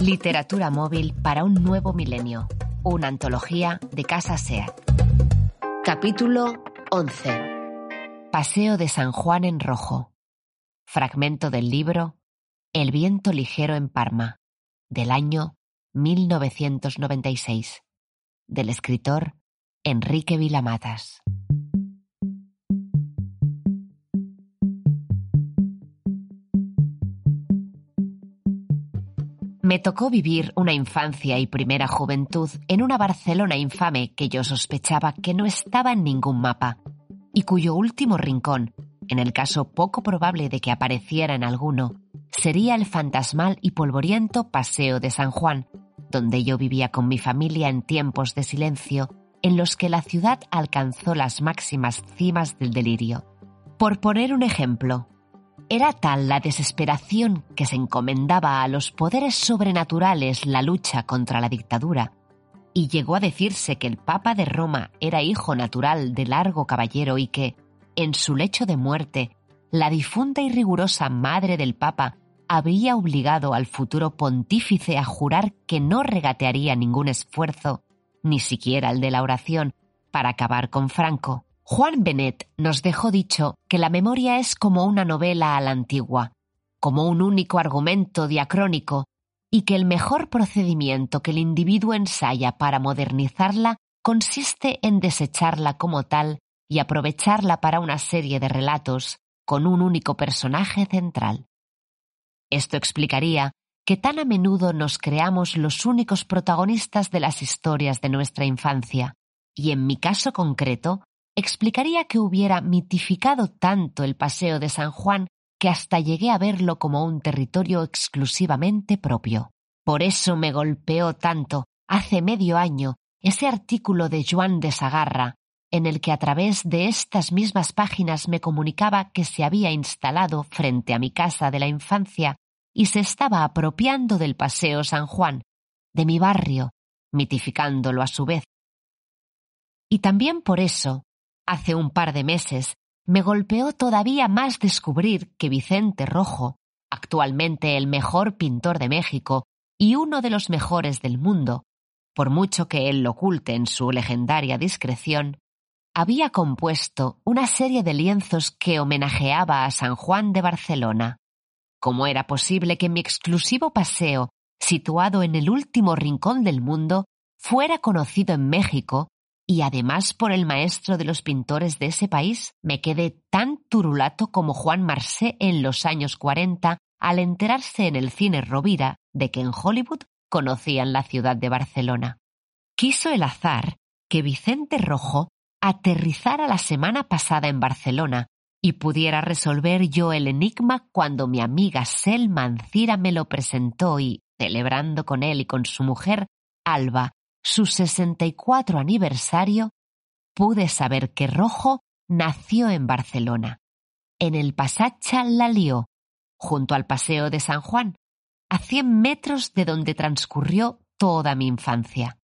Literatura móvil para un nuevo milenio. Una antología de Casa SEAT. Capítulo 11. Paseo de San Juan en Rojo. Fragmento del libro El viento ligero en Parma, del año 1996, del escritor Enrique Vilamatas. Me tocó vivir una infancia y primera juventud en una Barcelona infame que yo sospechaba que no estaba en ningún mapa, y cuyo último rincón, en el caso poco probable de que apareciera en alguno, sería el fantasmal y polvoriento Paseo de San Juan, donde yo vivía con mi familia en tiempos de silencio en los que la ciudad alcanzó las máximas cimas del delirio. Por poner un ejemplo, era tal la desesperación que se encomendaba a los poderes sobrenaturales la lucha contra la dictadura, y llegó a decirse que el Papa de Roma era hijo natural de largo caballero y que, en su lecho de muerte, la difunta y rigurosa madre del Papa había obligado al futuro pontífice a jurar que no regatearía ningún esfuerzo, ni siquiera el de la oración, para acabar con Franco. Juan Benet nos dejó dicho que la memoria es como una novela a la antigua, como un único argumento diacrónico, y que el mejor procedimiento que el individuo ensaya para modernizarla consiste en desecharla como tal y aprovecharla para una serie de relatos con un único personaje central. Esto explicaría que tan a menudo nos creamos los únicos protagonistas de las historias de nuestra infancia, y en mi caso concreto, explicaría que hubiera mitificado tanto el Paseo de San Juan que hasta llegué a verlo como un territorio exclusivamente propio. Por eso me golpeó tanto, hace medio año, ese artículo de Joan de Sagarra, en el que a través de estas mismas páginas me comunicaba que se había instalado frente a mi casa de la infancia y se estaba apropiando del Paseo San Juan, de mi barrio, mitificándolo a su vez. Y también por eso Hace un par de meses me golpeó todavía más descubrir que Vicente Rojo, actualmente el mejor pintor de México y uno de los mejores del mundo, por mucho que él lo oculte en su legendaria discreción, había compuesto una serie de lienzos que homenajeaba a San Juan de Barcelona. ¿Cómo era posible que mi exclusivo paseo, situado en el último rincón del mundo, fuera conocido en México y además por el maestro de los pintores de ese país, me quedé tan turulato como Juan Marsé en los años 40 al enterarse en el cine Rovira de que en Hollywood conocían la ciudad de Barcelona. Quiso el azar que Vicente Rojo aterrizara la semana pasada en Barcelona y pudiera resolver yo el enigma cuando mi amiga Selma Ancira me lo presentó y, celebrando con él y con su mujer, Alba, su 64 aniversario, pude saber que Rojo nació en Barcelona, en el Pasacha La Lió, junto al Paseo de San Juan, a 100 metros de donde transcurrió toda mi infancia.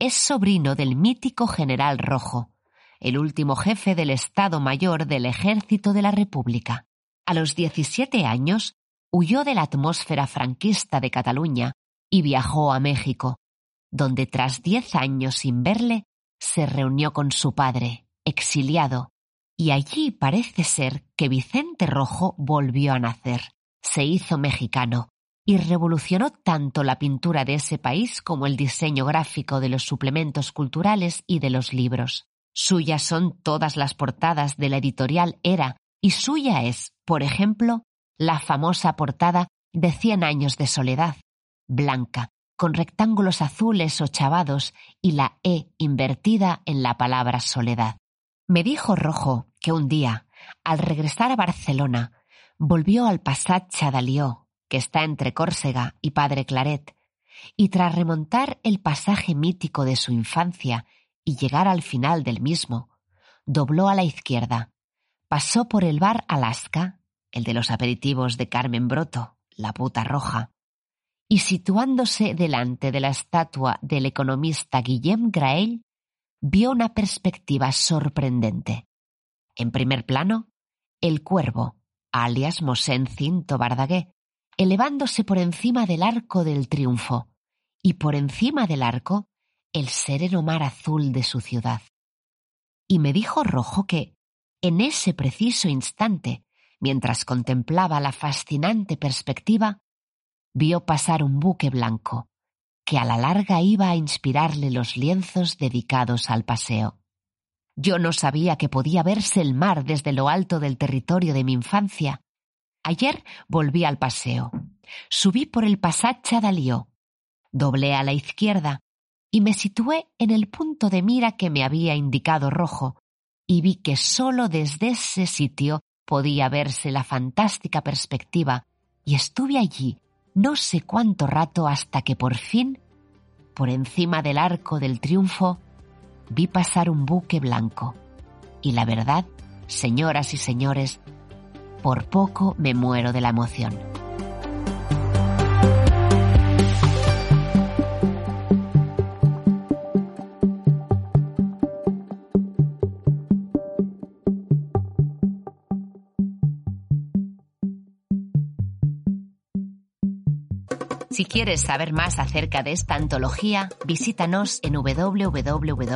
Es sobrino del mítico general Rojo, el último jefe del Estado Mayor del Ejército de la República. A los 17 años huyó de la atmósfera franquista de Cataluña y viajó a México, donde tras diez años sin verle, se reunió con su padre, exiliado, y allí parece ser que Vicente Rojo volvió a nacer, se hizo mexicano, y revolucionó tanto la pintura de ese país como el diseño gráfico de los suplementos culturales y de los libros. Suyas son todas las portadas de la editorial Era, y suya es, por ejemplo, la famosa portada de Cien años de soledad, blanca, con rectángulos azules o chavados y la E invertida en la palabra soledad. Me dijo Rojo que un día, al regresar a Barcelona, volvió al Passat Chadalió, que está entre Córcega y Padre Claret, y tras remontar el pasaje mítico de su infancia y llegar al final del mismo, dobló a la izquierda, pasó por el bar Alaska, el de los aperitivos de Carmen Broto, la puta roja, y situándose delante de la estatua del economista Guillem Grael, vio una perspectiva sorprendente. En primer plano, el cuervo, alias Mosén Cinto Bardagué, elevándose por encima del arco del triunfo, y por encima del arco, el sereno mar azul de su ciudad. Y me dijo Rojo que, en ese preciso instante, mientras contemplaba la fascinante perspectiva, vio pasar un buque blanco, que a la larga iba a inspirarle los lienzos dedicados al paseo. Yo no sabía que podía verse el mar desde lo alto del territorio de mi infancia. Ayer volví al paseo. Subí por el Pasacha Dalió, doblé a la izquierda y me situé en el punto de mira que me había indicado Rojo, y vi que sólo desde ese sitio podía verse la fantástica perspectiva, y estuve allí no sé cuánto rato hasta que por fin, por encima del arco del triunfo, vi pasar un buque blanco. Y la verdad, señoras y señores, por poco me muero de la emoción. Si quieres saber más acerca de esta antología, visítanos en www.casa.seat.